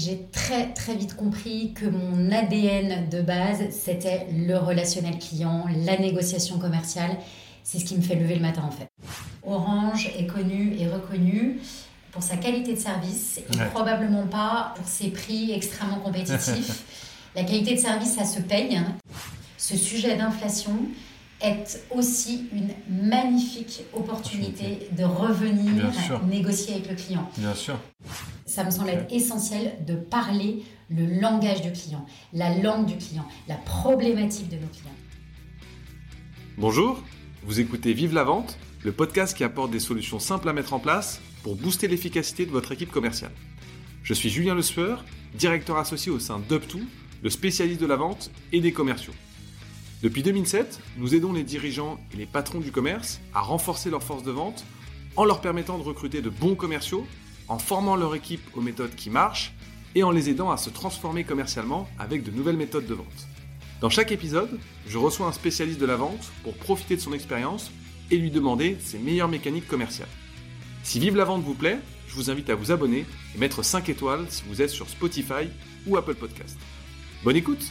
j'ai très très vite compris que mon ADN de base, c'était le relationnel client, la négociation commerciale. C'est ce qui me fait lever le matin en fait. Orange est connu et reconnu pour sa qualité de service et probablement pas pour ses prix extrêmement compétitifs. la qualité de service, ça se paye. Hein. Ce sujet d'inflation, est aussi une magnifique opportunité de revenir négocier avec le client. Bien sûr. Ça me semble être essentiel de parler le langage du client, la langue du client, la problématique de nos clients. Bonjour, vous écoutez Vive la vente, le podcast qui apporte des solutions simples à mettre en place pour booster l'efficacité de votre équipe commerciale. Je suis Julien Le Sueur, directeur associé au sein d'UpTo, le spécialiste de la vente et des commerciaux. Depuis 2007, nous aidons les dirigeants et les patrons du commerce à renforcer leur force de vente en leur permettant de recruter de bons commerciaux, en formant leur équipe aux méthodes qui marchent et en les aidant à se transformer commercialement avec de nouvelles méthodes de vente. Dans chaque épisode, je reçois un spécialiste de la vente pour profiter de son expérience et lui demander ses meilleures mécaniques commerciales. Si Vive la vente vous plaît, je vous invite à vous abonner et mettre 5 étoiles si vous êtes sur Spotify ou Apple Podcast. Bonne écoute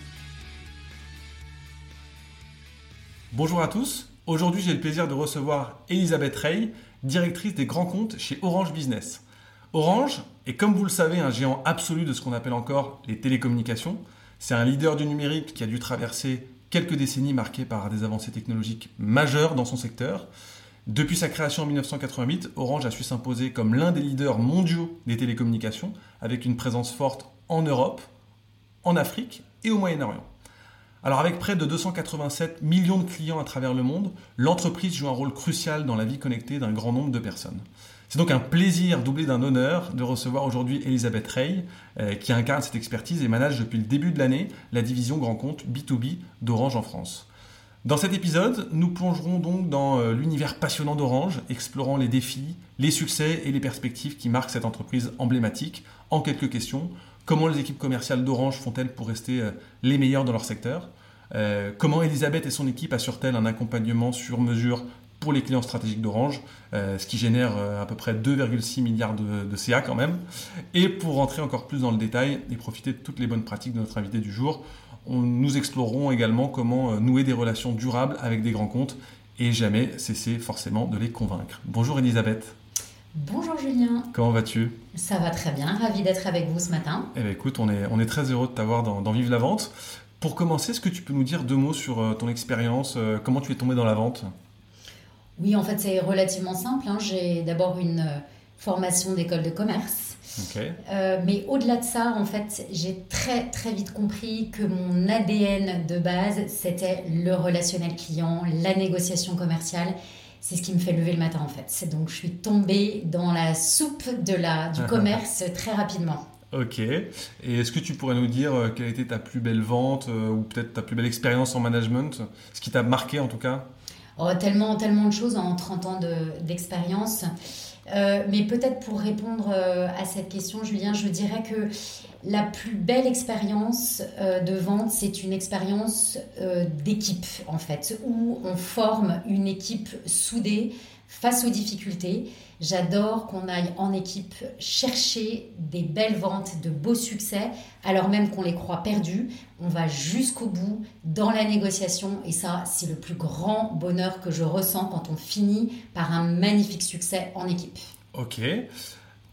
Bonjour à tous. Aujourd'hui, j'ai le plaisir de recevoir Elisabeth Rey, directrice des grands comptes chez Orange Business. Orange est, comme vous le savez, un géant absolu de ce qu'on appelle encore les télécommunications. C'est un leader du numérique qui a dû traverser quelques décennies marquées par des avancées technologiques majeures dans son secteur. Depuis sa création en 1988, Orange a su s'imposer comme l'un des leaders mondiaux des télécommunications, avec une présence forte en Europe, en Afrique et au Moyen-Orient. Alors avec près de 287 millions de clients à travers le monde, l'entreprise joue un rôle crucial dans la vie connectée d'un grand nombre de personnes. C'est donc un plaisir doublé d'un honneur de recevoir aujourd'hui Elisabeth Rey, euh, qui incarne cette expertise et manage depuis le début de l'année la division grand compte B2B d'Orange en France. Dans cet épisode, nous plongerons donc dans euh, l'univers passionnant d'Orange, explorant les défis, les succès et les perspectives qui marquent cette entreprise emblématique en quelques questions Comment les équipes commerciales d'Orange font-elles pour rester euh, les meilleures dans leur secteur euh, Comment Elisabeth et son équipe assurent-elles un accompagnement sur mesure pour les clients stratégiques d'Orange, euh, ce qui génère à peu près 2,6 milliards de, CA quand même. Et pour rentrer encore plus dans le détail et profiter de toutes les bonnes pratiques de notre invité du jour, nous explorerons également comment nouer des relations durables avec des grands comptes et jamais cesser forcément de les convaincre. Bonjour Elisabeth. Bonjour Julien. Comment vas-tu? Ça va très bien, ravi d'être avec vous ce matin. Eh bien, écoute, on est, on est très heureux de t'avoir dans, dans Vive la Vente. Pour commencer, est-ce que tu peux nous dire deux mots sur euh, ton expérience euh, Comment tu es tombé dans la vente? Oui, en fait, c'est relativement simple. Hein. J'ai d'abord une euh, formation d'école de commerce. mais au-delà de ça, en fait, j'ai très très vite compris que mon ADN de base, c'était le relationnel client, la négociation commerciale c'est ce qui me fait lever le matin en fait. Donc je suis tombée dans la soupe de la, du commerce très rapidement. Ok. Et est-ce que tu pourrais nous dire euh, quelle a été ta plus belle vente euh, ou peut-être ta plus belle expérience en management? Ce qui t'a marqué en tout cas? Oh, tellement, tellement de choses en 30 ans d'expérience. Euh, mais peut-être pour répondre à cette question, Julien, je dirais que la plus belle expérience euh, de vente, c'est une expérience euh, d'équipe, en fait, où on forme une équipe soudée face aux difficultés. J'adore qu'on aille en équipe chercher des belles ventes, de beaux succès, alors même qu'on les croit perdus. On va jusqu'au bout dans la négociation et ça, c'est le plus grand bonheur que je ressens quand on finit par un magnifique succès en équipe. Ok.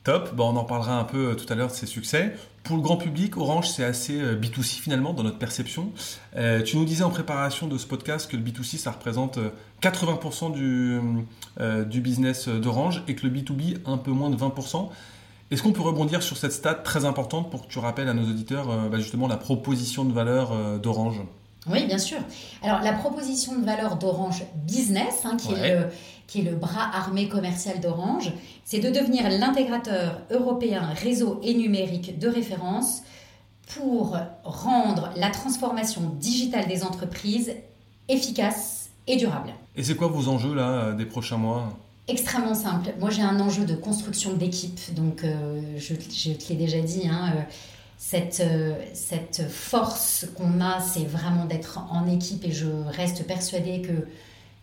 Top, on en parlera un peu euh, tout à l'heure de ces succès. Pour le grand public, Orange, c'est assez euh, B2C finalement dans notre perception. Euh, tu nous disais en préparation de ce podcast que le B2C, ça représente 80% du, du business d'Orange et que le B2B, un peu moins de 20%. Est-ce qu'on peut rebondir sur cette stat très importante pour que tu rappelles à nos auditeurs bah, justement la proposition de valeur d'Orange? Oui, bien sûr. Alors, la proposition de valeur d'Orange Business, hein, qui, est le, qui est le bras armé commercial d'Orange, c'est de devenir l'intégrateur européen réseau et numérique de référence pour rendre la transformation digitale des entreprises efficace et durable. Et c'est quoi vos enjeux là des prochains mois? Extrêmement simple. Moi, j'ai un enjeu de construction d'équipe. Donc, euh, je, je, te l'ai déjà dit, hein, euh, cette, euh, cette force qu'on a, c'est vraiment d'être en équipe et je reste persuadée que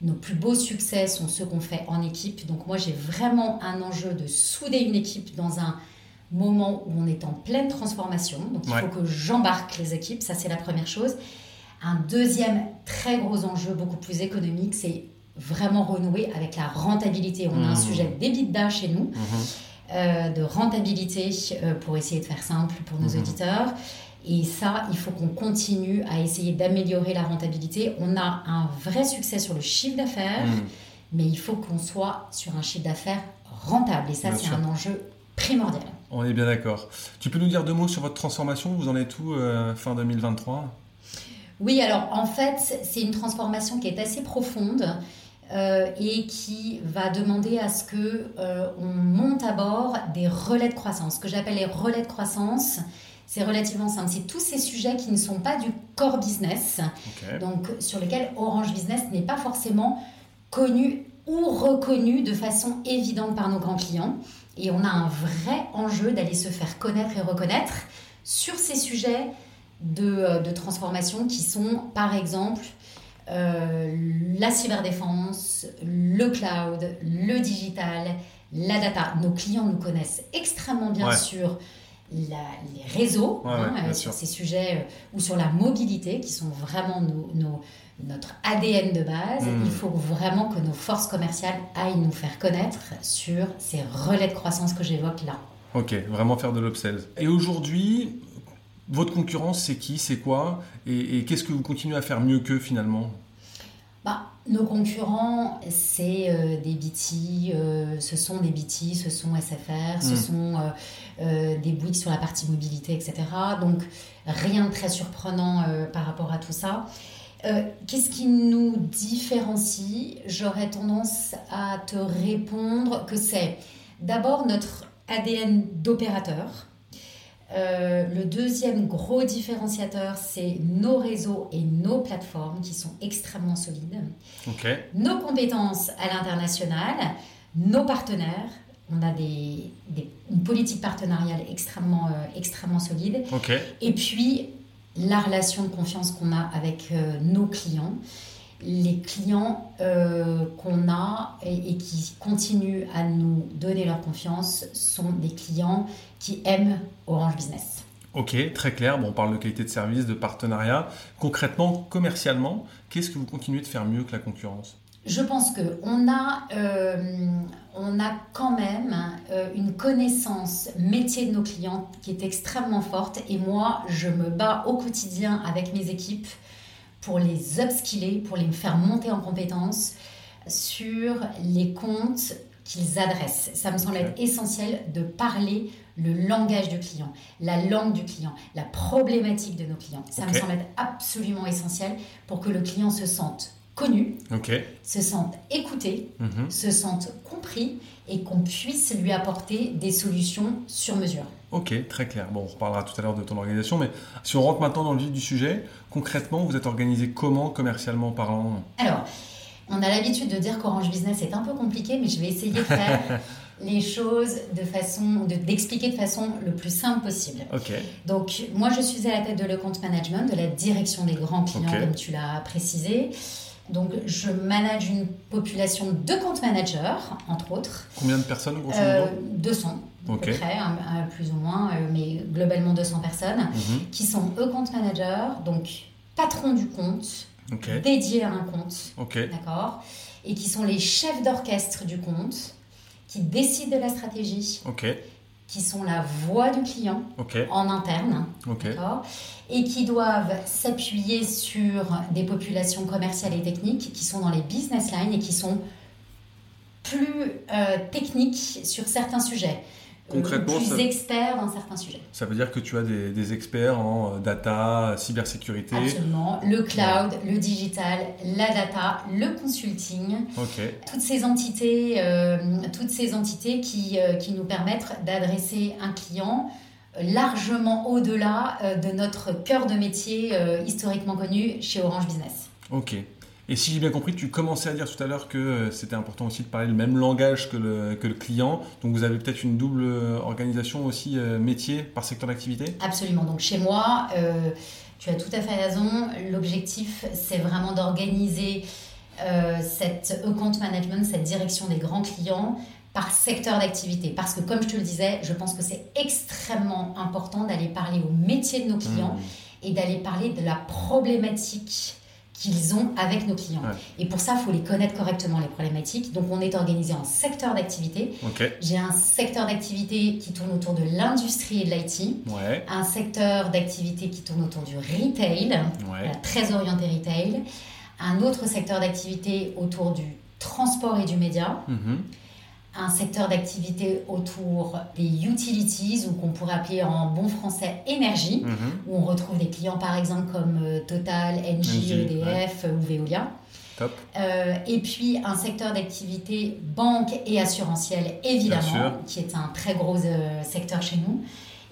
nos plus beaux succès sont ceux qu'on fait en équipe. Donc moi, j'ai vraiment un enjeu de souder une équipe dans un moment où on est en pleine transformation. Donc, il faut que j'embarque les équipes. Ça, c'est la première chose. Un deuxième très gros enjeu, beaucoup plus économique, c'est vraiment renouer avec la rentabilité. On a un mmh. sujet d'EBITDA chez nous, mmh. euh, de rentabilité, euh, pour essayer de faire simple pour nos mmh. auditeurs. Et ça, il faut qu'on continue à essayer d'améliorer la rentabilité. On a un vrai succès sur le chiffre d'affaires, mais il faut qu'on soit sur un chiffre d'affaires rentable. Et ça, c'est un enjeu primordial. On est bien d'accord. Tu peux nous dire deux mots sur votre transformation? Vous en êtes où euh, fin 2023 Oui, alors en fait, c'est une transformation qui est assez profonde. Euh, et qui va demander à ce que euh, on monte à bord des relais de croissance. Ce que j'appelle les relais de croissance, c'est relativement simple. C'est tous ces sujets qui ne sont pas du core business, donc sur lesquels Orange Business n'est pas forcément connu ou reconnu de façon évidente par nos grands clients. Et on a un vrai enjeu d'aller se faire connaître et reconnaître sur ces sujets de, euh, de transformation qui sont, par exemple, euh, la cyberdéfense, le cloud, le digital, la data. Nos clients nous connaissent extrêmement bien les réseaux, hein, euh, sur ces sujets, euh, ou sur la mobilité, qui sont vraiment nos, notre ADN de base. Hmm. Il faut vraiment que nos forces commerciales aillent nous faire connaître sur ces relais de croissance que j'évoque là. Ok, vraiment faire de l'upsell. Et aujourd'hui, votre concurrence, c'est qui C'est quoi? Et, qu'est-ce que vous continuez à faire mieux qu'eux finalement? Bah, nos concurrents, c'est euh, des BT, euh, ce sont des BT, ce sont SFR, ce hmm. sont euh, des Bouygues sur la partie mobilité, etc. Donc rien de très surprenant par rapport à tout ça. Qu'est-ce qui nous différencie? J'aurais tendance à te répondre que c'est d'abord notre ADN d'opérateur. Euh, le deuxième gros différenciateur, c'est nos réseaux et nos plateformes qui sont extrêmement solides. Nos compétences à l'international, nos partenaires. On a des, une politique partenariale extrêmement, euh, extrêmement solide. Et puis, la relation de confiance qu'on a avec euh, nos clients les clients qu'on a et, qui continuent à nous donner leur confiance sont des clients qui aiment Orange Business. Ok, très clair. Bon, on parle de qualité de service, de partenariat. Concrètement, commercialement, qu'est-ce que vous continuez de faire mieux que la concurrence? Je pense qu'on a, euh, on a quand même euh, une connaissance métier de nos clients qui est extrêmement forte. Et moi, je me bats au quotidien avec mes équipes pour les upskiller, pour les faire monter en compétences sur les comptes qu'ils adressent. Ça me semble être essentiel de parler le langage du client, la langue du client, la problématique de nos clients. Ça me semble être absolument essentiel pour que le client se sente connu, se sente écouté, mhm. se sente compris et qu'on puisse lui apporter des solutions sur mesure. Ok, très clair. Bon, on reparlera tout à l'heure de ton organisation, mais si on rentre maintenant dans le vif du sujet, concrètement, vous êtes organisé comment commercialement parlant Alors, on a l'habitude de dire qu'Orange Business est un peu compliqué, mais je vais essayer de faire les choses de façon, d'expliquer de, façon le plus simple possible. Donc, moi, je suis à la tête de le compte management, de la direction des grands clients, comme tu l'as précisé. Donc, je manage une population de compte managers, entre autres. Combien de personnes, grosso modo? 200, euh, à peu près, plus ou moins, euh, mais globalement 200 personnes, mhm. qui sont eux compte managers, donc patrons du compte, dédiés à un compte, d'accord, et qui sont les chefs d'orchestre du compte, qui décident de la stratégie, qui sont la voix du client en interne, d'accord, et qui doivent s'appuyer sur des populations commerciales et techniques qui sont dans les business lines et qui sont plus euh, techniques sur certains sujets. Concrètement, plus expert dans certains sujets. Ça veut dire que tu as des, experts en euh, data, cybersécurité Absolument. Le cloud, le digital, la data, le consulting. Toutes ces entités, euh, toutes ces entités qui, euh, qui nous permettent d'adresser un client largement au-delà de notre cœur de métier historiquement connu chez Orange Business. Ok. Et si j'ai bien compris, tu commençais à dire tout à l'heure que euh, c'était important aussi de parler le même langage que le, que le client. Donc vous avez peut-être une double euh, organisation aussi euh, métier par secteur d'activité? Absolument. Donc chez moi, tu as tout à fait raison. L'objectif, c'est vraiment d'organiser cette account management, cette direction des grands clients par secteur d'activité. Parce que comme je te le disais, je pense que c'est extrêmement important d'aller parler au métier de nos clients mmh. et d'aller parler de la problématique qu'ils ont avec nos clients. Et pour ça, il faut les connaître correctement, les problématiques. Donc, on est organisé en secteur d'activité. J'ai un secteur d'activité qui tourne autour de l'industrie et de l'IT. Un secteur d'activité qui tourne autour du retail, très orienté retail. Un autre secteur d'activité autour du transport et du média. Mhm un secteur d'activité autour des utilities, ou qu'on pourrait appeler en bon français énergie, mhm. où on retrouve des clients par exemple comme euh, Total, Engie, EDF ou Veolia. Euh, et puis un secteur d'activité banque et assurantiel, évidemment, qui est un très gros euh, secteur chez nous.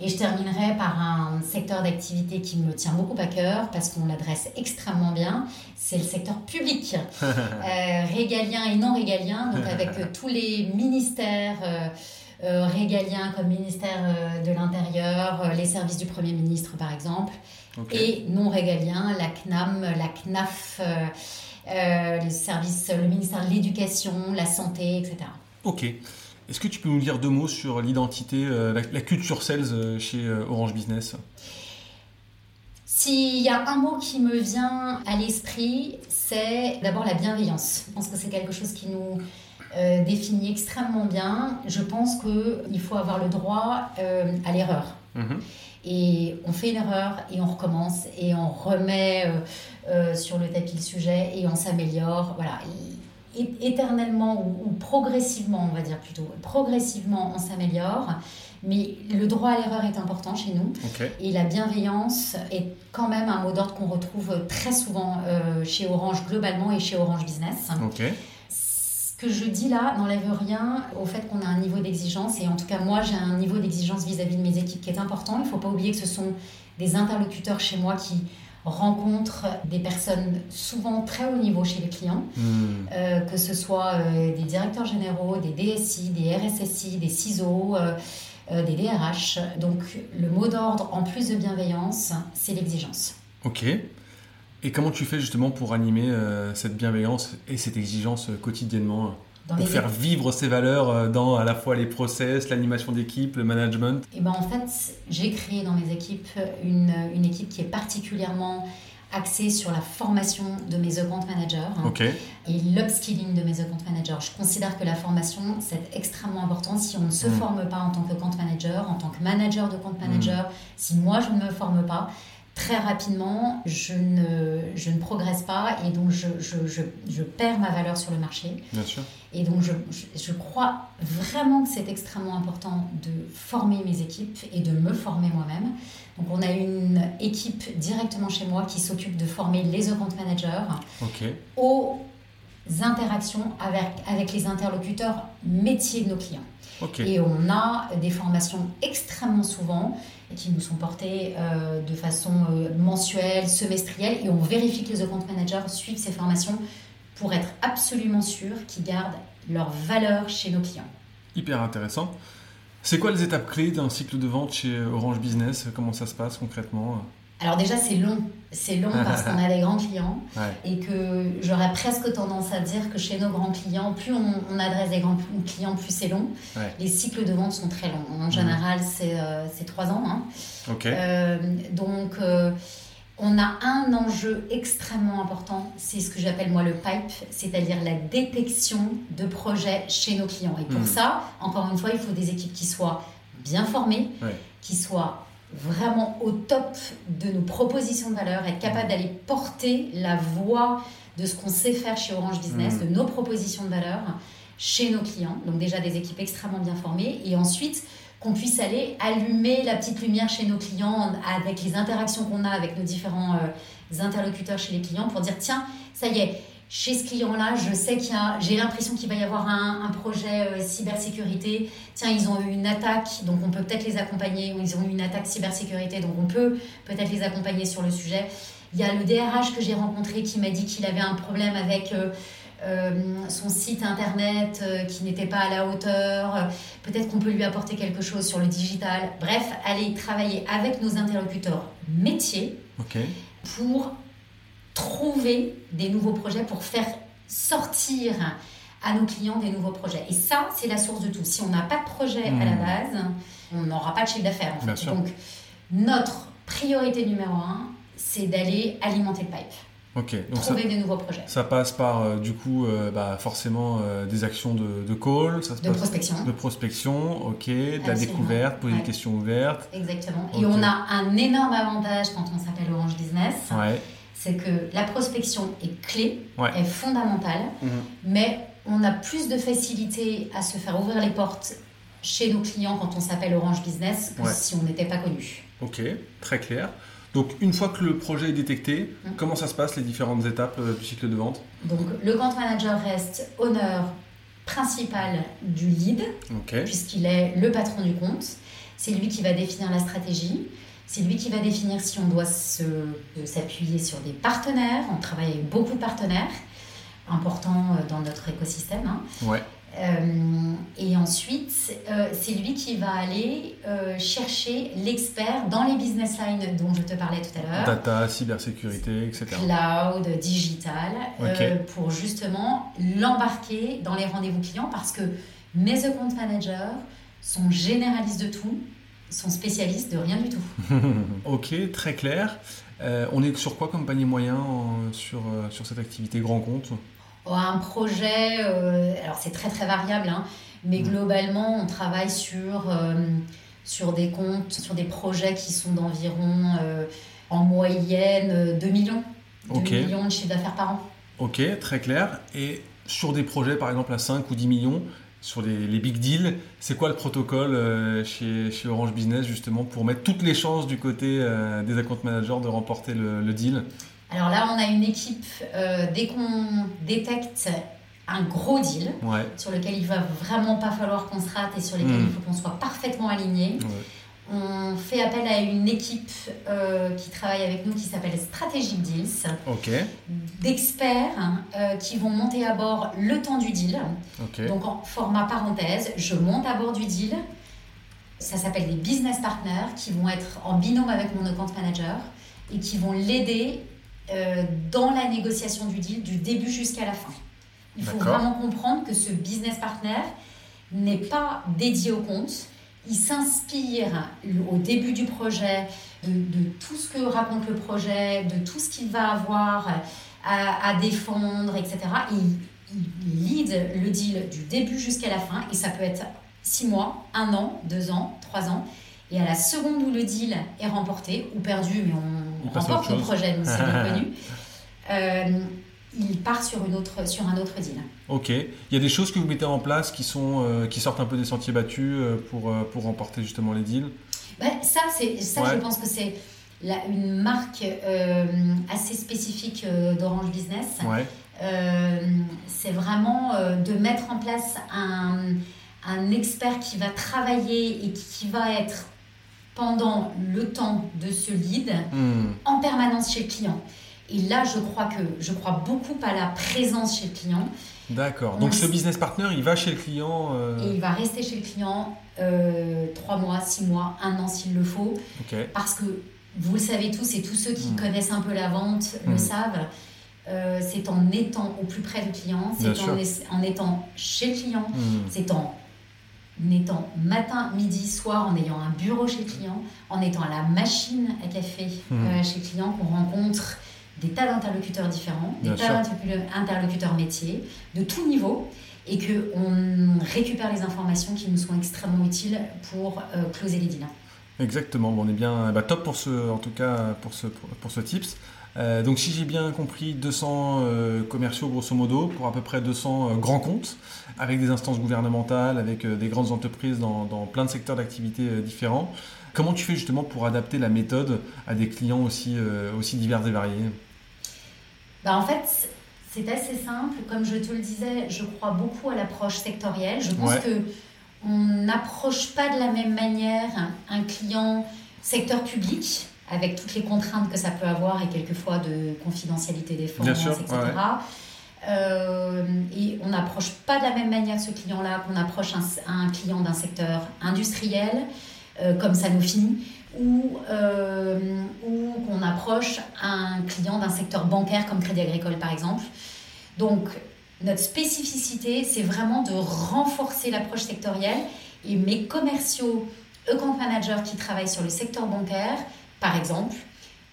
Et je terminerai par un secteur d'activité qui me tient beaucoup à cœur parce qu'on l'adresse extrêmement bien. C'est le secteur public, euh, régalien et non régalien, donc avec euh, tous les ministères. Euh, régaliens comme ministère de l'Intérieur, les services du Premier ministre par exemple, et non régaliens, la CNAM, la CNAF, le, service, le ministère de l'Éducation, la Santé, etc. Ok. Est-ce que tu peux nous dire deux mots sur l'identité, euh, la, culture sales euh, chez euh, Orange Business? S'il y a un mot qui me vient à l'esprit, c'est d'abord la bienveillance. Je pense que c'est quelque chose qui nous définit extrêmement bien. Je pense qu'il faut avoir le droit à l'erreur. Mhm. Et on fait une erreur et on recommence et on remet sur le tapis le sujet et on s'améliore. Voilà éternellement ou, progressivement, on va dire plutôt, progressivement on s'améliore, mais le droit à l'erreur est important chez nous. Et la bienveillance est quand même un mot d'ordre qu'on retrouve très souvent euh, chez Orange globalement et chez Orange Business. Ce que je dis là n'enlève rien au fait qu'on a un niveau d'exigence, et en tout cas moi j'ai un niveau d'exigence vis-à-vis de mes équipes qui est important. Il ne faut pas oublier que ce sont des interlocuteurs chez moi qui rencontre des personnes souvent très haut niveau chez les clients, hmm. euh, que ce soit euh, des directeurs généraux, des DSI, des RSSI, des CISO, euh, des DRH. Donc le mot d'ordre, en plus de bienveillance, c'est l'exigence. Ok. Et comment tu fais justement pour animer cette bienveillance et cette exigence quotidiennement? Pour faire vivre ces valeurs euh, dans à la fois les process, l'animation d'équipe, le management Et ben en fait, j'ai créé dans mes équipes une, une, équipe qui est particulièrement axée sur la formation de mes account managers et l'upskilling de mes account managers. Je considère que la formation, c'est extrêmement important. Si on ne se hmm. forme pas en tant que compte manager, en tant que manager de compte manager, hmm. si moi je ne me forme pas, très rapidement, je ne, je ne progresse pas et donc je, je, je, perds ma valeur sur le marché. Bien sûr. Et donc je, je crois vraiment que c'est extrêmement important de former mes équipes et de me former moi-même. Donc on a une équipe directement chez moi qui s'occupe de former les account managers aux interactions avec, avec les interlocuteurs métiers de nos clients. Et on a des formations extrêmement souvent qui nous sont portées euh, de façon euh, mensuelle, semestrielle, et on vérifie que les account managers suivent ces formations pour être absolument sûrs qu'ils gardent leur valeur chez nos clients. Hyper intéressant. C'est quoi les étapes clés d'un cycle de vente chez Orange Business? Comment ça se passe concrètement? Alors déjà, c'est long. C'est long parce qu'on a des grands clients et que j'aurais presque tendance à dire que chez nos grands clients, plus on, adresse des grands clients, plus c'est long. Les cycles de vente sont très longs. En mhm. général, euh, c'est trois ans. Hein. Euh, donc, euh, on a un enjeu extrêmement important, c'est ce que j'appelle moi le pipe, c'est-à-dire la détection de projets chez nos clients. Et pour mhm. ça, encore une fois, il faut des équipes qui soient bien formées, qui soient vraiment au top de nos propositions de valeur, être capable d'aller porter la voix de ce qu'on sait faire chez Orange Business, mm. de nos propositions de valeur chez nos clients. Donc déjà des équipes extrêmement bien formées et ensuite qu'on puisse aller allumer la petite lumière chez nos clients avec les interactions qu'on a avec nos différents euh, interlocuteurs chez les clients pour dire tiens, ça y est, chez ce client-là, je sais qu'il y a, j'ai l'impression qu'il va y avoir un, projet euh, cybersécurité. Tiens, ils ont eu une attaque, donc on peut peut-être les accompagner. Ou ils ont eu une attaque cybersécurité, donc on peut peut-être les accompagner sur le sujet. Il y a le DRH que j'ai rencontré qui m'a dit qu'il avait un problème avec euh, euh, son site internet qui n'était pas à la hauteur. Peut-être qu'on peut lui apporter quelque chose sur le digital. Bref, aller travailler avec nos interlocuteurs métiers pour trouver des nouveaux projets pour faire sortir à nos clients des nouveaux projets. Et ça, c'est la source de tout. Si on n'a pas de projet à la Hmm. base, on n'aura pas de chiffre d'affaires. en fait. Donc, notre priorité numéro un, c'est d'aller alimenter le pipe, Ok, donc ça, trouver des nouveaux projets. ça passe par euh, du coup euh, bah, forcément euh, des actions de, de call, ça se De passe prospection. de prospection, ok, de la découverte, poser Ouais. des questions ouvertes. Exactement. Et on a un énorme avantage quand on s'appelle Orange Business, Ouais. C'est que la prospection est clé, Ouais. est fondamentale, Mhm. mais on a plus de facilité à se faire ouvrir les portes chez nos clients quand on s'appelle Orange Business que Ouais. si on n'était pas connu. Ok, très clair. Donc une fois que le projet est détecté, Mm. comment ça se passe les différentes étapes euh, du cycle de vente? Donc le compte manager reste honneur principal du lead, puisqu'il est le patron du compte. C'est lui qui va définir la stratégie. C'est lui qui va définir si on doit euh, s'appuyer sur des partenaires. On travaille avec beaucoup de partenaires importants euh, dans notre écosystème. hein. ouais, Euh, et ensuite, euh, c'est lui qui va aller euh, chercher l'expert dans les business lines dont je te parlais tout à l'heure. data, cybersécurité, etc. Cloud, digital, pour justement l'embarquer dans les rendez-vous clients parce que mes account managers sont généralistes de tout, sont spécialistes de rien du tout. ok, très clair. Euh, on est sur quoi comme panier moyen en- sur, euh, sur cette activité grand compte? Oh, Un projet, euh, alors c'est très très variable, hein, mais globalement on travaille sur, euh, sur des comptes, sur des projets qui sont d'environ en moyenne euh, 2 millions. 2 Ok. millions de chiffre d'affaires par an. Ok, très clair. Et sur des projets par exemple à 5 ou 10 millions, sur les, les big deals, c'est quoi le protocole euh, chez, chez Orange Business justement pour mettre toutes les chances du côté euh, des account managers de remporter le, le deal? Alors là, on a une équipe, euh, dès qu'on détecte un gros deal, Ouais. sur lequel il va vraiment pas falloir qu'on se rate et sur lesquels Mm. il faut qu'on soit parfaitement aligné, ouais. On fait appel à une équipe euh, qui travaille avec nous qui s'appelle Strategic Deals, d'experts euh, qui vont monter à bord le temps du deal. Donc en format parenthèse, je monte à bord du deal. Ça s'appelle des business partners qui vont être en binôme avec mon account manager et qui vont l'aider euh, dans la négociation du deal du début jusqu'à la fin. Il faut vraiment comprendre que ce business partner n'est pas dédié au compte. Il s'inspire au début du projet de, de tout ce que raconte le projet, de tout ce qu'il va avoir à, à défendre, etc. Et il, lead le deal du début jusqu'à la fin et ça peut être six mois, un an, deux ans, trois ans. Et à la seconde où le deal est remporté ou perdu, mais on remporte le projet, donc c'est bien connu, euh, il part sur, une autre, sur un autre deal. Ok. Il y a des choses que vous mettez en place qui, sont, euh, qui sortent un peu des sentiers battus euh, pour, euh, pour remporter justement les deals? Ben, ça, ça Ouais. je pense que c'est une marque euh, assez spécifique euh, d'Orange Business. Ouais. C'est vraiment de mettre en place un, un expert qui va travailler et qui va être pendant le temps de ce lead Hmm. en permanence chez le client. Et là, je crois que je crois beaucoup à la présence chez le client. D'accord. On Donc ce business partner, il va chez le client. euh, Et il va rester chez le client euh, trois mois, six mois, un an s'il le faut. Ok. Parce que vous le savez tous, et tous ceux qui Mm. connaissent un peu la vente le Mm. savent, euh, c'est en étant au plus près du client, c'est en, étant chez le client, Hmm. c'est en étant matin, midi, soir, en ayant un bureau chez le client, en étant à la machine à café euh, chez le client, qu'on rencontre des tas d'interlocuteurs différents, des Bien tas d'interlocuteurs- interlocuteurs métiers, de tout niveau, et qu'on récupère les informations qui nous sont extrêmement utiles pour euh, closer les deals. Exactement, bon, on est bien bah, top pour ce, en tout cas pour ce, pour ce tips. Euh, donc si j'ai bien compris, 200 euh, commerciaux grosso modo pour à peu près 200 euh, grands comptes avec des instances gouvernementales, avec euh, des grandes entreprises dans, dans plein de secteurs d'activité euh, différents. Comment tu fais justement pour adapter la méthode à des clients aussi, euh, aussi divers et variés? Bah, en fait, c'est assez simple. Comme je te le disais, je crois beaucoup à l'approche sectorielle. Je pense Ouais. que on n'approche pas de la même manière un client secteur public avec toutes les contraintes que ça peut avoir et quelquefois de confidentialité des sûr, etc. ouais. Euh, et on n'approche pas de la même manière ce client-là qu'on approche un, un client d'un secteur industriel euh, comme Sanofi ou, euh, ou qu'on approche un client d'un secteur bancaire comme Crédit Agricole par exemple. Donc Notre spécificité, c'est vraiment de renforcer l'approche sectorielle et mes commerciaux, account managers qui travaillent sur le secteur bancaire, par exemple,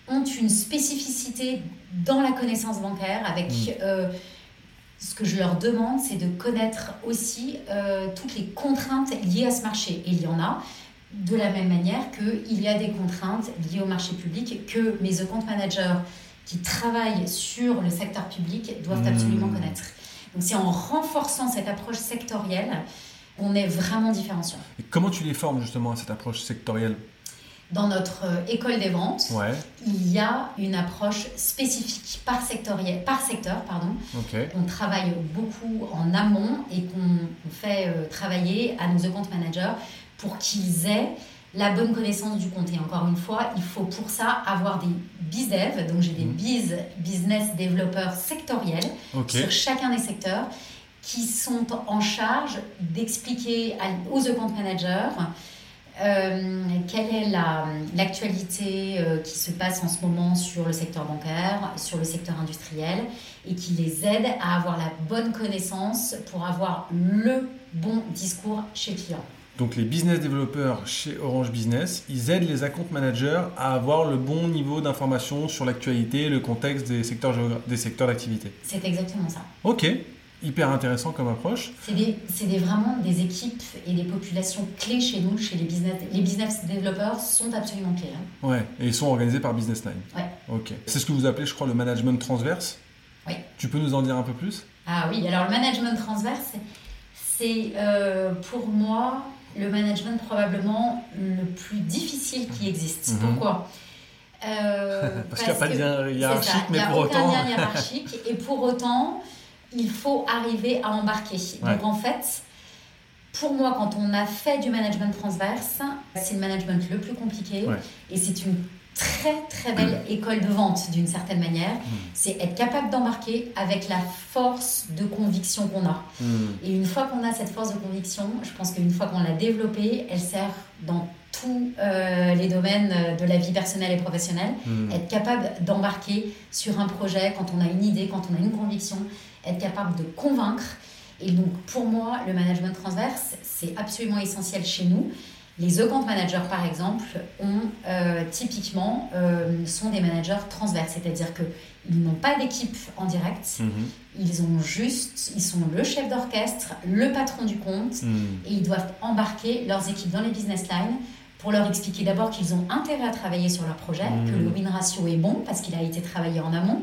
ont une spécificité dans la connaissance bancaire avec mm. euh, ce que je leur demande, c'est de connaître aussi euh, toutes les contraintes liées à ce marché. Et il y en a, de la même manière qu'il y a des contraintes liées au marché public que mes account managers qui travaillent sur le secteur public doivent mm. absolument connaître. Donc c'est en renforçant cette approche sectorielle qu'on est vraiment différenciant. Et comment tu les formes justement à cette approche sectorielle? Dans notre euh, école des ventes, il y a une approche spécifique par, par secteur. Pardon. On travaille beaucoup en amont et qu'on fait euh, travailler à nos account managers pour qu'ils aient la bonne connaissance du compte. Et encore une fois, il faut pour ça avoir des biz donc j'ai des mhm. biz, business développeurs sectoriels sur chacun des secteurs qui sont en charge d'expliquer aux account managers euh, quelle est l'actualité euh, qui se passe en ce moment sur le secteur bancaire, sur le secteur industriel, et qui les aide à avoir la bonne connaissance pour avoir le bon discours chez le client. Donc les business développeurs chez Orange Business, ils aident les account managers à avoir le bon niveau d'information sur l'actualité, le contexte des secteurs, des secteurs d'activité. C'est exactement ça. Ok, hyper intéressant comme approche. C'est des, vraiment des équipes et des populations clés chez nous, chez les business. Les business développeurs sont absolument clés. Hein. Ouais, et ils sont organisés par Business Line. Ouais. Ok. C'est ce que vous appelez, je crois, le management transverse. Oui. Tu peux nous en dire un peu plus? Ah oui, alors le management transverse, c'est euh, pour moi le management probablement le plus difficile qui existe. Mhm. Pourquoi? Euh, parce, qu'il n'y a pas de lien hiérarchique, mais pour autant. Il n'y a aucun lien hiérarchique, et pour autant, il faut arriver à embarquer. Donc en fait, pour moi, quand on a fait du management transverse, c'est le management le plus compliqué, et c'est une très très belle école de vente d'une certaine manière. Hmm. C'est être capable d'embarquer avec la force de conviction qu'on a. Hmm. Et une fois qu'on a cette force de conviction, je pense qu'une fois qu'on l'a développée, elle sert dans tous euh, les domaines de la vie personnelle et professionnelle. Hmm. Être capable d'embarquer sur un projet quand on a une idée, quand on a une conviction, être capable de convaincre. Et donc pour moi, le management transverse, c'est absolument essentiel chez nous. Les account managers, par exemple, ont, euh, typiquement, euh, sont des managers transverses, c'est-à-dire qu'ils n'ont pas d'équipe en direct, mhm. ils ont juste, ils sont le chef d'orchestre, le patron du compte, mhm. et ils doivent embarquer leurs équipes dans les business lines pour leur expliquer d'abord qu'ils ont intérêt à travailler sur leur projet, que le mhm. win ratio est bon parce qu'il a été travaillé en amont,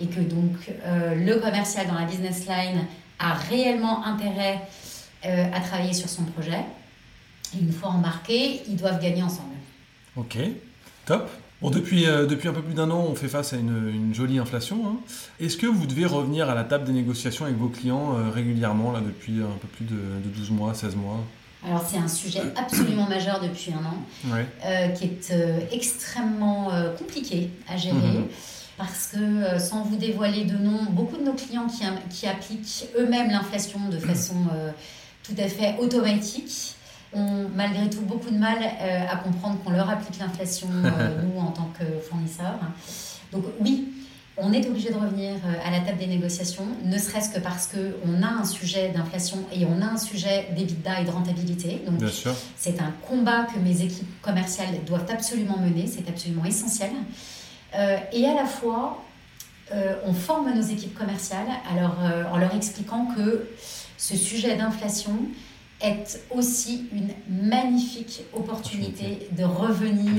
et que donc euh, le commercial dans la business line a réellement intérêt à travailler sur son projet une fois embarqués, ils doivent gagner ensemble. Ok, top. Bon, depuis, euh, depuis un peu plus d'un an, on fait face à une, jolie inflation. Hein. Est-ce que vous devez revenir à la table des négociations avec vos clients euh, régulièrement, là, depuis un peu plus de, 12 mois, 16 mois? Alors c'est un sujet absolument majeur depuis un an, euh, qui est extrêmement compliqué à gérer, mhm. parce que sans vous dévoiler de nom, beaucoup de nos clients qui, qui appliquent eux-mêmes l'inflation de façon tout à fait automatique, ont malgré tout beaucoup de mal euh, à comprendre qu'on leur applique l'inflation, euh, nous, en tant que fournisseurs. Donc oui, on est obligé de revenir euh, à la table des négociations, ne serait-ce que parce qu'on a un sujet d'inflation et on a un sujet d'EBITDA et de rentabilité. Donc c'est un combat que mes équipes commerciales doivent absolument mener, c'est absolument essentiel. et à la fois, on forme nos équipes commerciales alors, en leur expliquant que ce sujet d'inflation, est aussi une magnifique opportunité de revenir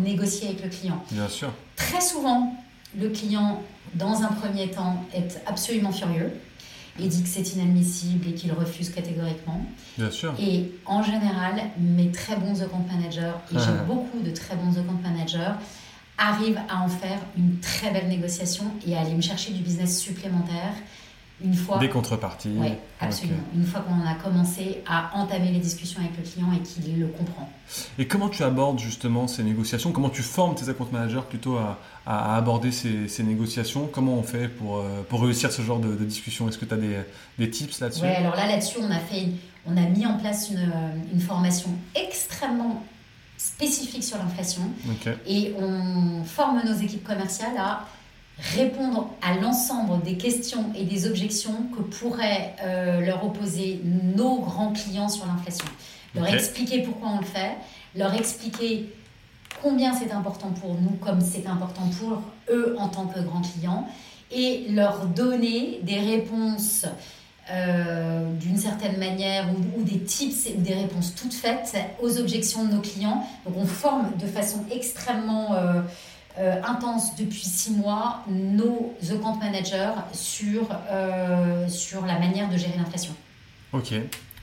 négocier avec le client. Bien sûr. Très souvent, le client, dans un premier temps, est absolument furieux et dit que c'est inadmissible et qu'il refuse catégoriquement. Bien sûr. Et en général, mes très bons account managers, et j'ai beaucoup de très bons account managers, arrivent à en faire une très belle négociation et à aller me chercher du business supplémentaire une fois. Des contreparties. Oui, absolument. Une fois qu'on a commencé à entamer les discussions avec le client et qu'il le comprend. Et comment tu abordes justement ces négociations? Comment tu formes tes account managers plutôt à, à aborder ces, négociations? Comment on fait pour, euh, pour réussir ce genre de, discussion? Est-ce que tu as des, des, tips là-dessus? Oui, alors là, là-dessus, on a, fait, on a mis en place une, une formation extrêmement spécifique sur l'inflation. Et on forme nos équipes commerciales à répondre à l'ensemble des questions et des objections que pourraient euh, leur opposer nos grands clients sur l'inflation. Leur expliquer pourquoi on le fait, leur expliquer combien c'est important pour nous comme c'est important pour eux en tant que grands clients et leur donner des réponses euh, d'une certaine manière ou, des tips ou des réponses toutes faites aux objections de nos clients. Donc on forme de façon extrêmement euh, euh, intense depuis six mois nos account managers sur, sur la manière de gérer l'inflation. Ok,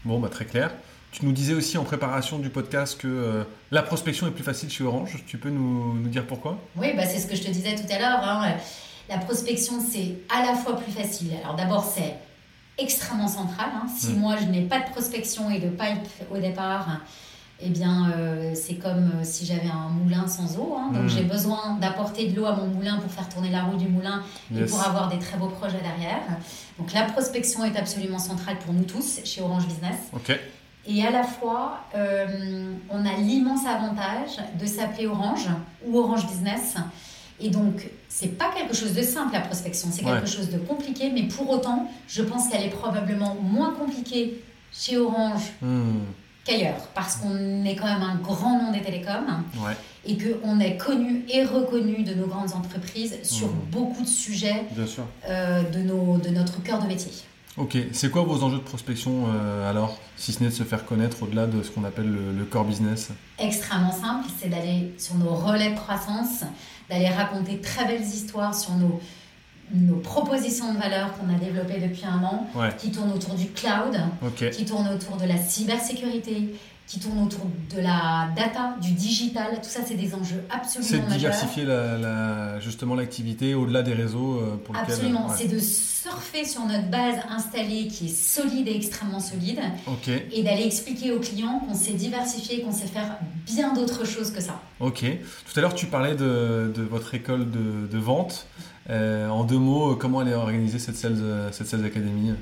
bon, bah, très clair. Tu nous disais aussi en préparation du podcast que la prospection est plus facile chez Orange. Tu peux nous, nous dire pourquoi? Oui, bah, c'est ce que je te disais tout à l'heure. Hein. La prospection, c'est à la fois plus facile. Alors d'abord, c'est extrêmement central. Hein. Si mm. moi, je n'ai pas de prospection et de pipe au départ, eh bien, euh, c'est comme euh, si j'avais un moulin sans eau. Hein. Donc, mm. j'ai besoin d'apporter de l'eau à mon moulin pour faire tourner la roue du moulin et pour avoir des très beaux projets derrière. Donc, la prospection est absolument centrale pour nous tous chez Orange Business. Et à la fois, euh, on a l'immense avantage de s'appeler Orange ou Orange Business et donc, c'est pas quelque chose de simple la prospection, c'est quelque chose de compliqué, mais pour autant, je pense qu'elle est probablement moins compliquée chez Orange hmm. Qu'ailleurs, parce qu'on est quand même un grand nom des télécoms et qu'on est connu et reconnu de nos grandes entreprises sur hmm. beaucoup de sujets euh, de, nos, de notre cœur de métier. Ok, c'est quoi vos enjeux de prospection euh, alors, si ce n'est de se faire connaître au-delà de ce qu'on appelle le, le, core business? Extrêmement simple, c'est d'aller sur nos relais de croissance, d'aller raconter très belles histoires sur nos, nos propositions de valeur qu'on a développées depuis un an, qui tournent autour du cloud, qui tournent autour de la cybersécurité, qui tournent autour de la data, du digital. Tout ça, c'est des enjeux absolument majeurs. C'est diversifier la, justement l'activité au-delà des réseaux euh, pour Absolument. C'est de surfer sur notre base installée qui est solide et extrêmement solide. Et d'aller expliquer aux clients qu'on sait diversifier, qu'on sait faire bien d'autres choses que ça. Ok. Tout à l'heure, tu parlais de, de votre école de, de vente. Euh, en deux mots, comment elle est organisée cette Sales, cette sales Academy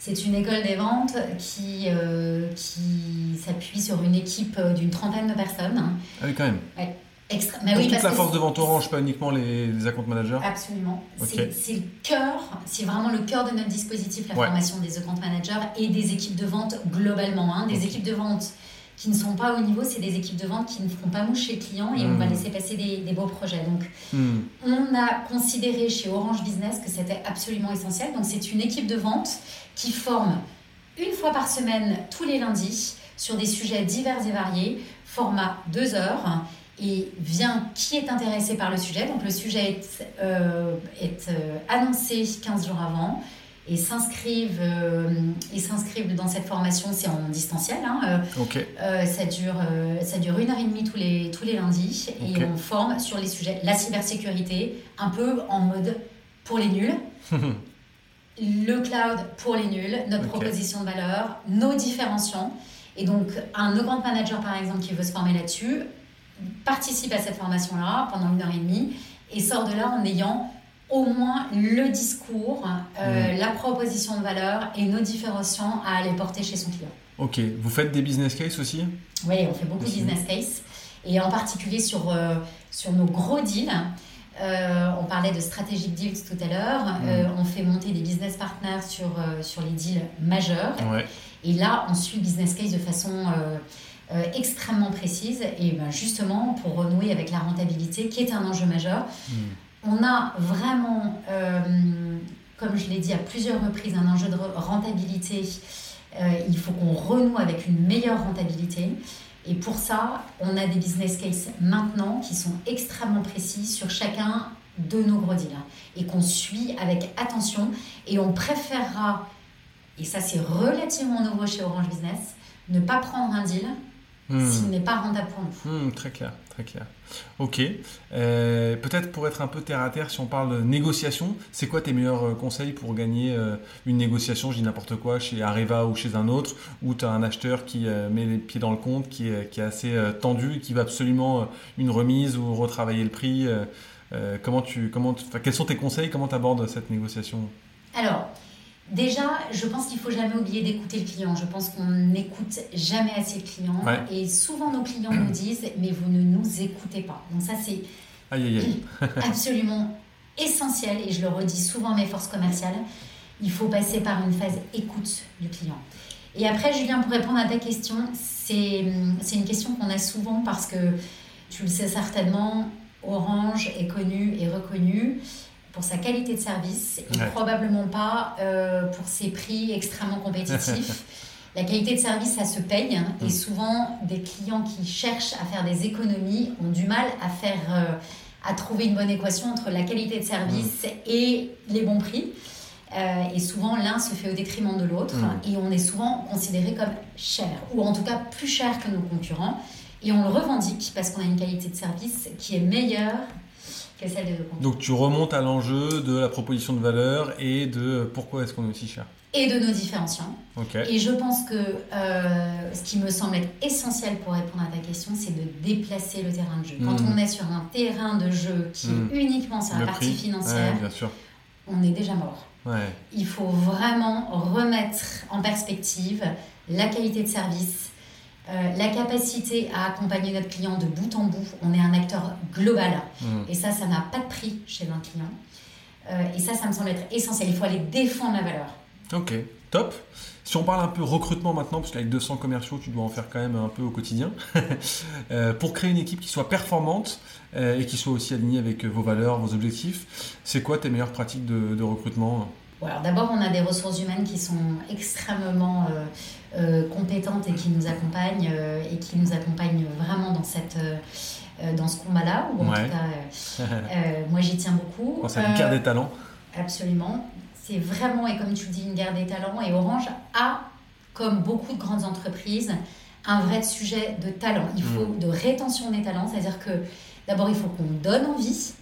c'est une école des ventes qui, euh, qui s'appuie sur une équipe euh, d'une trentaine de personnes. Ah oui, quand même. Ouais. Extra... oui, toute la force de vente Orange, pas uniquement les, les account managers Absolument. C'est le cœur, c'est vraiment le cœur de notre dispositif, la formation des account managers et des équipes de vente globalement. Hein. Des équipes de vente qui ne sont pas au niveau, c'est des équipes de vente qui ne feront pas mouche chez le client et on va hmm. laisser passer des, des beaux projets. Donc, hmm. on a considéré chez Orange Business que c'était absolument essentiel. Donc, c'est une équipe de vente qui forme une fois par semaine, tous les lundis, sur des sujets divers et variés, format deux heures. Et vient qui est intéressé par le sujet. Donc, le sujet est, euh, est euh, annoncé 15 jours avant et s'inscrivent euh, s'inscrivent dans cette formation c'est en distanciel hein, euh, euh, ça dure ça dure une heure et demie tous les tous les lundis et on forme sur les sujets la cybersécurité un peu en mode pour les nuls. Le cloud pour les nuls notre proposition de valeur nos différenciants. Et donc un grand manager par exemple qui veut se former là-dessus participe à cette formation là pendant une heure et demie et sort de là en ayant au moins le discours, euh, mm. la proposition de valeur et nos différenciants à aller porter chez son client. Ok, vous faites des business cases aussi? Oui, on fait beaucoup de business cases et en particulier sur, euh, sur nos gros deals. Euh, on parlait de strategic deals tout à l'heure. Mm. on fait monter des business partners sur, sur les deals majeurs. Et là, on suit business case de façon extrêmement précise. Et ben, justement, pour renouer avec la rentabilité, qui est un enjeu majeur, mm on a vraiment, euh, comme je l'ai dit à plusieurs reprises, un enjeu de rentabilité. Euh, il faut qu'on renoue avec une meilleure rentabilité. Et pour ça, on a des business cases maintenant qui sont extrêmement précis sur chacun de nos gros deals et qu'on suit avec attention. Et on préférera, et ça c'est relativement nouveau chez Orange Business, ne pas prendre un deal Hmm. s'il n'est pas rentable pour nous. Hmm, très clair, très clair. Ok. Euh, peut-être pour être un peu terre à terre, si on parle de négociation, c'est quoi tes meilleurs euh, conseils pour gagner euh, une négociation, je dis n'importe quoi, chez Areva ou chez un autre, où tu as un acheteur qui met les pieds dans le compte, qui est, qui est assez tendu, qui va absolument une remise ou retravailler le prix comment tu, comment, Quels sont tes conseils Comment tu abordes cette négociation? Alors, Déjà, je pense qu'il faut jamais oublier d'écouter le client. Je pense qu'on n'écoute jamais assez le client. Et souvent, nos clients nous disent Mais vous ne nous écoutez pas. Donc, ça, c'est absolument essentiel, et je le redis souvent à mes forces commerciales, il faut passer par une phase écoute du client. Et après, Julien, pour répondre à ta question, c'est une question qu'on a souvent parce que, tu le sais certainement, Orange est connu et reconnu pour sa qualité de service et probablement pas euh, pour ses prix extrêmement compétitifs. La qualité de service, ça se paye. Hein, et mm. souvent, des clients qui cherchent à faire des économies ont du mal à faire, euh, à trouver une bonne équation entre la qualité de service mm. et les bons prix. Euh, et souvent, l'un se fait au détriment de l'autre. Mm. Et on est souvent considéré comme cher, ou en tout cas plus cher que nos concurrents. Et on le revendique parce qu'on a une qualité de service qui est meilleure que celle. Donc tu remontes à l'enjeu de la proposition de valeur et de pourquoi est-ce qu'on est aussi cher et de nos différenciants. Et je pense que euh, ce qui me semble être essentiel pour répondre à ta question, c'est de déplacer le terrain de jeu. Quand hmm. on est sur un terrain de jeu qui est hmm. uniquement sur la partie financière, on est déjà mort. Il faut vraiment remettre en perspective la qualité de service, euh, la capacité à accompagner notre client de bout en bout. On est un acteur global. Hmm. Et ça, ça n'a pas de prix chez un client. Euh, et ça, ça me semble être essentiel. Il faut aller défendre la valeur. Ok, top. Si on parle un peu recrutement maintenant, parce qu'avec 200 commerciaux, tu dois en faire quand même un peu au quotidien, euh, pour créer une équipe qui soit performante et qui soit aussi alignée avec vos valeurs, vos objectifs, c'est quoi tes meilleures pratiques de, recrutement? Alors d'abord, on a des ressources humaines qui sont extrêmement euh, compétentes et qui nous accompagnent et qui nous accompagnent vraiment dans cette dans ce combat-là. Ou en tout cas, moi j'y tiens beaucoup. C'est une carte des talents. Absolument c'est vraiment, et comme tu le dis, une guerre des talents. Et Orange a, comme beaucoup de grandes entreprises, un vrai sujet de talent. Il faut mm. de rétention des talents, c'est-à-dire que d'abord, il faut qu'on donne envie.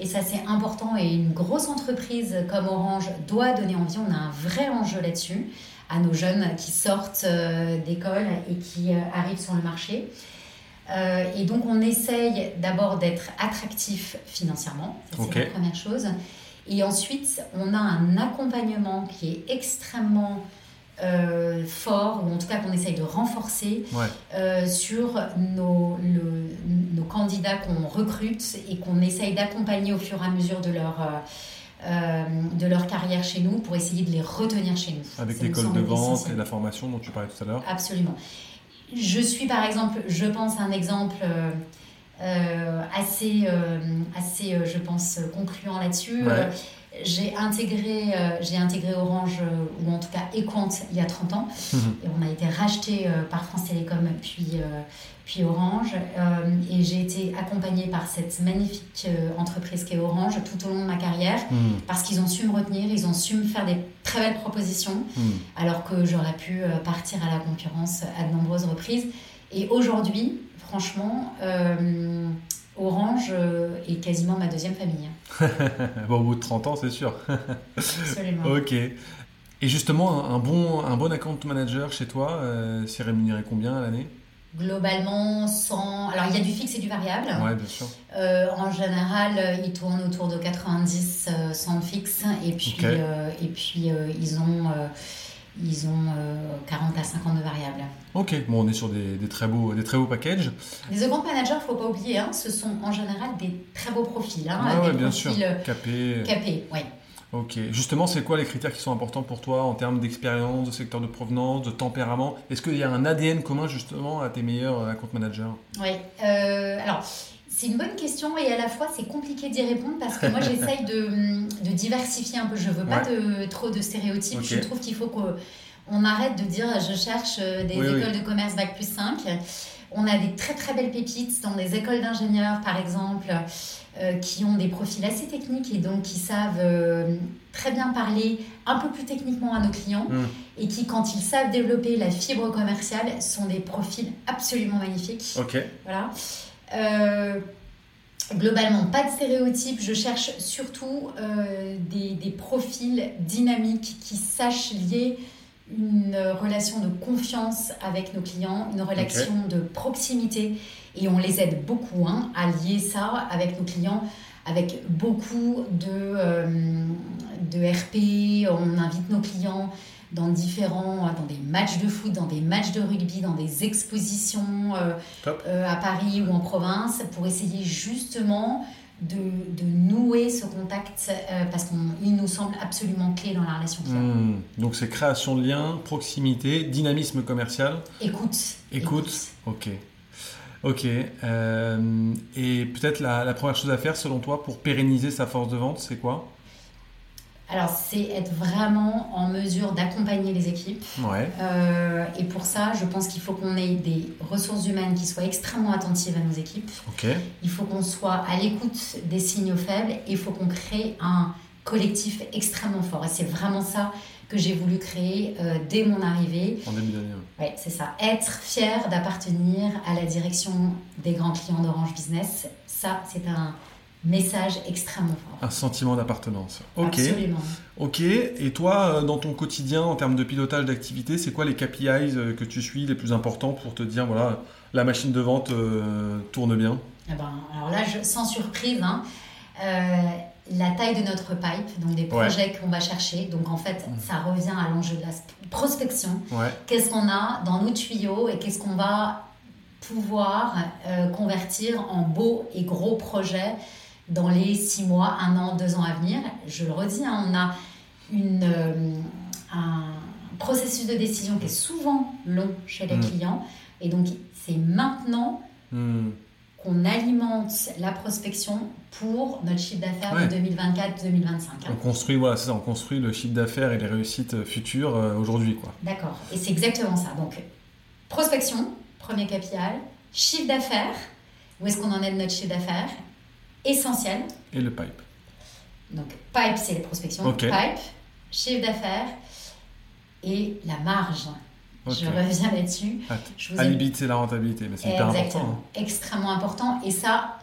Et ça, c'est important. Et une grosse entreprise comme Orange doit donner envie. On a un vrai enjeu là-dessus à nos jeunes qui sortent euh, d'école et qui euh, arrivent sur le marché. Euh, et donc, on essaye d'abord d'être attractif financièrement. C'est la première chose. Et ensuite, on a un accompagnement qui est extrêmement euh, fort, ou en tout cas qu'on essaye de renforcer euh, sur nos, nos candidats qu'on recrute et qu'on essaye d'accompagner au fur et à mesure de leur... Euh, de leur carrière chez nous pour essayer de les retenir chez nous. Avec l'école de vente et la formation dont tu parlais tout à l'heure Absolument. Je suis par exemple, je pense à un exemple assez, euh, assez euh, je pense, concluant là-dessus. j'ai intégré, j'ai intégré Orange, ou en tout cas Equant, il y a 30 ans. Mhm. Et on a été racheté par France Télécom, puis, puis Orange. et j'ai été accompagnée par cette magnifique entreprise qu'est Orange tout au long de ma carrière, mhm. parce qu'ils ont su me retenir, ils ont su me faire des très belles propositions, mhm. alors que j'aurais pu partir à la concurrence à de nombreuses reprises. Et aujourd'hui, franchement, euh, Orange euh, est quasiment ma deuxième famille. bon, au bout de 30 ans, c'est sûr. Absolument. ok. Et justement, un bon, un bon account manager chez toi, euh, c'est rémunéré combien à l'année? Globalement, 100. Alors, il y a du fixe et du variable. Oui, bien sûr. en général, ils tournent autour de 90, 100 fixe. Et puis, et puis ils ont ils ont 40 euh, à 50 de variables. Ok, bon, on est sur des, très, beaux, des très beaux packages. Les account managers, il ne faut pas oublier, hein, ce sont en général des très beaux profils. Hein, des bien sûr. Capés. Capés, oui. Ok, justement, c'est quoi les critères qui sont importants pour toi en termes d'expérience, de secteur de provenance, de tempérament? Est-ce qu'il y a un ADN commun justement à tes meilleurs account managers? Oui, euh, alors c'est une bonne question et à la fois c'est compliqué d'y répondre parce que moi j'essaye de, de, diversifier un peu. Je veux pas de, trop de stéréotypes. Je trouve qu'il faut qu'on arrête de dire je cherche euh, des écoles de commerce Bac plus 5. On a des très très belles pépites dans des écoles d'ingénieurs par exemple euh, qui ont des profils assez techniques et donc qui savent euh, très bien parler un peu plus techniquement à nos clients hmm. et qui quand ils savent développer la fibre commerciale sont des profils absolument magnifiques. Ok. Voilà. Euh, globalement, pas de stéréotypes. Je cherche surtout euh, des, profils dynamiques qui sachent lier une relation de confiance avec nos clients, une relation de proximité. Et on les aide beaucoup hein, à lier ça avec nos clients, avec beaucoup de, euh, de RP. On invite nos clients dans différents, euh, dans des matchs de foot, dans des matchs de rugby, dans des expositions euh, euh, à Paris ou en province, pour essayer justement de, de nouer ce contact euh, parce qu'il nous semble absolument clé dans la relation. Hmm. Donc c'est création de liens, proximité, dynamisme commercial. Écoute. Écoute. Ok. Ok. Euh, et peut-être la, la première chose à faire selon toi pour pérenniser sa force de vente, c'est quoi? Alors, c'est être vraiment en mesure d'accompagner les équipes. Ouais. Euh, et pour ça, je pense qu'il faut qu'on ait des ressources humaines qui soient extrêmement attentives à nos équipes. Il faut qu'on soit à l'écoute des signaux faibles et il faut qu'on crée un collectif extrêmement fort. Et c'est vraiment ça que j'ai voulu créer euh, dès mon arrivée. En début d'année. Oui, c'est ça. Être fier d'appartenir à la direction des grands clients d'Orange Business, ça, c'est un message extrêmement fort. Un sentiment d'appartenance. Ok. Absolument. Ok. Et toi, euh, dans ton quotidien, en termes de pilotage d'activité, c'est quoi les KPIs euh, que tu suis les plus importants pour te dire, voilà, la machine de vente euh, tourne bien? Eh ben, alors là, je, sans surprise, hein, euh, la taille de notre pipe, donc des projets qu'on va chercher. Donc en fait, ça revient à l'enjeu de la prospection. Ouais. Qu'est-ce qu'on a dans nos tuyaux et qu'est-ce qu'on va pouvoir euh, convertir en beaux et gros projets dans les six mois, un an, deux ans à venir. Je le redis, hein, on a une, euh, un processus de décision qui est souvent long chez les Mm. clients. Et donc, c'est maintenant Hmm. qu'on alimente la prospection pour notre chiffre d'affaires Ouais. de 2024-2025. hein. On construit, voilà, c'est ça, on construit le chiffre d'affaires et les réussites futures euh, aujourd'hui, quoi. D'accord. Et c'est exactement ça. Donc, prospection, premier capital, chiffre d'affaires, où est-ce qu'on en est de notre chiffre d'affaires? Essentiel. Et le pipe. Donc, pipe, c'est les prospections. Pipe, chiffre d'affaires et la marge. Je reviens là-dessus. Alibit, c'est la rentabilité, mais c'est hyper important. Exactement. hein. Extrêmement important. Et ça,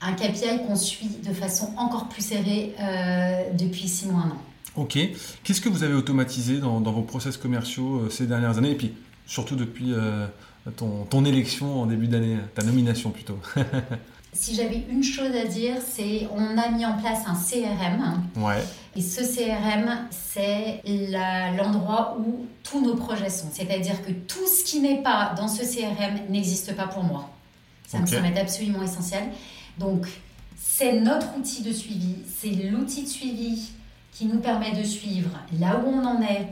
un KPI qu'on suit de façon encore plus serrée euh, depuis six mois, un an. Ok. Qu'est-ce que vous avez automatisé dans, dans vos process commerciaux euh, ces dernières années? Et puis, surtout depuis euh, ton, ton élection en début d'année, ta nomination plutôt. Si j'avais une chose à dire, c'est on a mis en place un CRM. Ouais. Et ce CRM, c'est l'endroit où tous nos projets sont. C'est-à-dire que tout ce qui n'est pas dans ce CRM n'existe pas pour moi. Ça Ok. me semble être absolument essentiel. Donc, c'est notre outil de suivi. C'est l'outil de suivi qui nous permet de suivre là où on en est,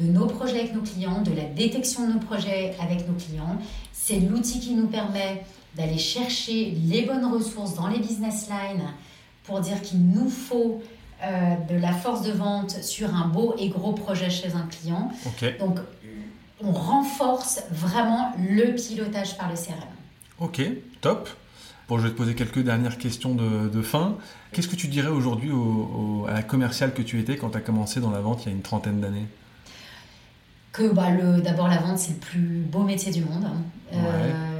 de nos projets avec nos clients, de la détection de nos projets avec nos clients. C'est l'outil qui nous permet d'aller chercher les bonnes ressources dans les business lines pour dire qu'il nous faut euh, de la force de vente sur un beau et gros projet chez un client. Donc, on renforce vraiment le pilotage par le CRM. Ok. Top. Bon, je vais te poser quelques dernières questions de, de fin. Qu'est-ce que tu dirais aujourd'hui au- au- à la commerciale que tu étais quand tu as commencé dans la vente il y a une trentaine d'années? Que bah, d'abord la vente c'est le plus beau métier du monde hein. Euh,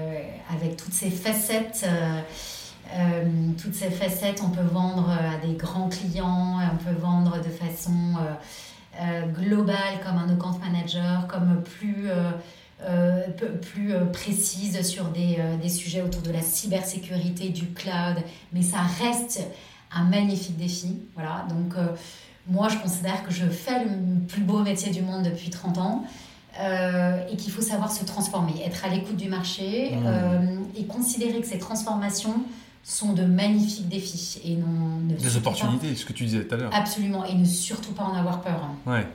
avec toutes ces facettes euh, euh, toutes ces facettes on peut vendre à des grands clients on peut vendre de façon euh, euh, globale comme un account manager comme plus euh, euh, plus euh, précise sur des, euh, des sujets autour de la cybersécurité, du cloud, mais ça reste un magnifique défi. Voilà, donc euh, moi je considère que je fais le plus beau métier du monde depuis 30 ans euh, et qu'il faut savoir se transformer, être à l'écoute du marché Mmh. euh, et considérer que ces transformations sont de magnifiques défis et non ne Des opportunités, ce que tu disais tout à l'heure. absolument et ne surtout pas en avoir peur. Ouais.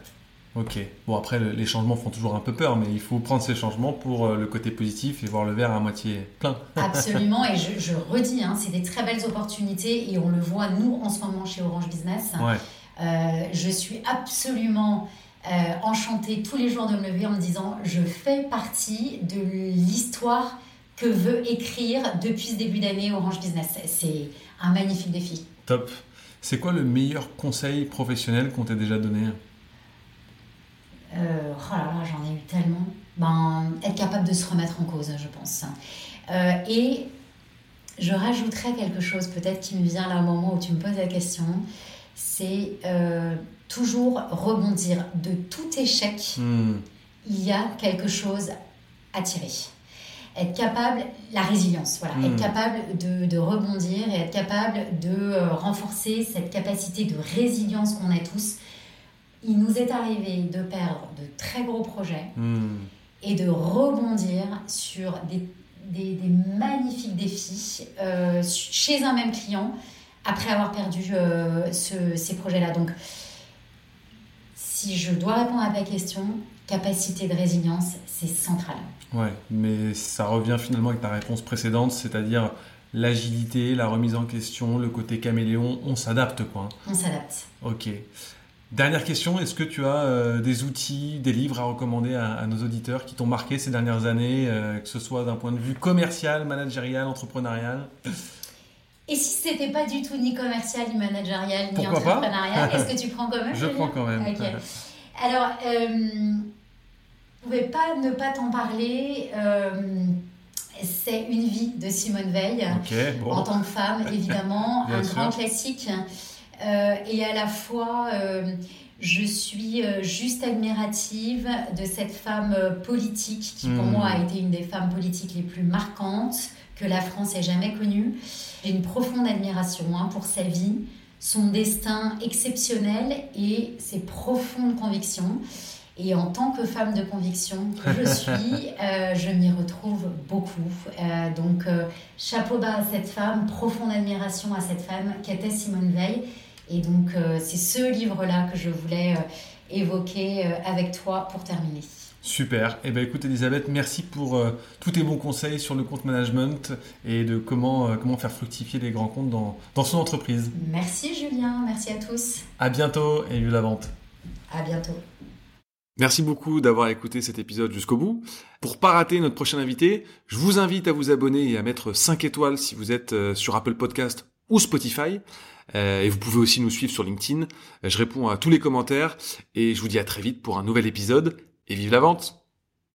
Ok. Bon, après, le- les changements font toujours un peu peur, mais il faut prendre ces changements pour euh, le côté positif et voir le verre à moitié plein. Absolument, et je, je redis, hein, c'est des très belles opportunités et on le voit nous en ce moment chez Orange Business. Ouais. Euh, je suis absolument euh, enchantée tous les jours de me lever en me disant je fais partie de l'histoire que veut écrire depuis ce début d'année Orange Business. C'est un magnifique défi. Top. C'est quoi le meilleur conseil professionnel qu'on t'ait déjà donné? Euh, oh là là, j'en ai eu tellement. Ben, être capable de se remettre en cause, je pense. Euh, et je rajouterais quelque chose peut-être qui me vient là au moment où tu me poses la question. C'est euh, toujours rebondir. De tout échec, Hmm. il y a quelque chose à tirer. Être capable, la résilience, voilà, être capable de, de rebondir et être capable de euh, renforcer cette capacité de résilience qu'on a tous. Il nous est arrivé de perdre de très gros projets Hmm. et de rebondir sur des, des- des magnifiques défis euh, chez un même client après avoir perdu ces projets-là. Donc, si je dois répondre à ta question, capacité de résilience, c'est central. Ouais, mais ça revient finalement avec ta réponse précédente, c'est-à-dire l'agilité, la remise en question, le côté caméléon, on s'adapte quoi. On s'adapte. Ok. Dernière question, est-ce que tu as euh, des outils, des livres à recommander à, nos auditeurs qui t'ont marqué ces dernières années, euh, que ce soit d'un point de vue commercial, managérial, entrepreneurial? Et si c'était pas du tout ni commercial, ni managérial, ni entrepreneurial, est-ce que tu prends quand même Je prends quand même. Alors, euh, ne pouvez pas ne pas t'en parler. Euh, c'est Une vie de Simone Veil, en tant que femme, évidemment, un grand classique. Euh, et à la fois, euh, je suis juste admirative de cette femme politique qui, pour hmm. moi, a été une des femmes politiques les plus marquantes que la France ait jamais connue. J'ai une profonde admiration hein, pour sa vie, son destin exceptionnel et ses profondes convictions. Et en tant que femme de conviction que je suis, euh, je m'y retrouve beaucoup. Euh, donc, euh, chapeau bas à cette femme, profonde admiration à cette femme qu'était Simone Veil. Et donc, c'est ce livre-là que je voulais évoquer avec toi pour terminer. Super. Eh bien, écoute, Elisabeth, merci pour tous tes bons conseils sur le compte management et de comment, comment faire fructifier les grands comptes dans, dans son entreprise. Merci, Julien. Merci à tous. À bientôt et vive la vente. À bientôt. Merci beaucoup d'avoir écouté cet épisode jusqu'au bout. Pour pas rater notre prochain invité, je vous invite à vous abonner et à mettre 5 étoiles si vous êtes euh, sur Apple Podcast ou Spotify. Euh, et vous pouvez aussi nous suivre sur LinkedIn. Je réponds à tous les commentaires et je vous dis à très vite pour un nouvel épisode et vive la vente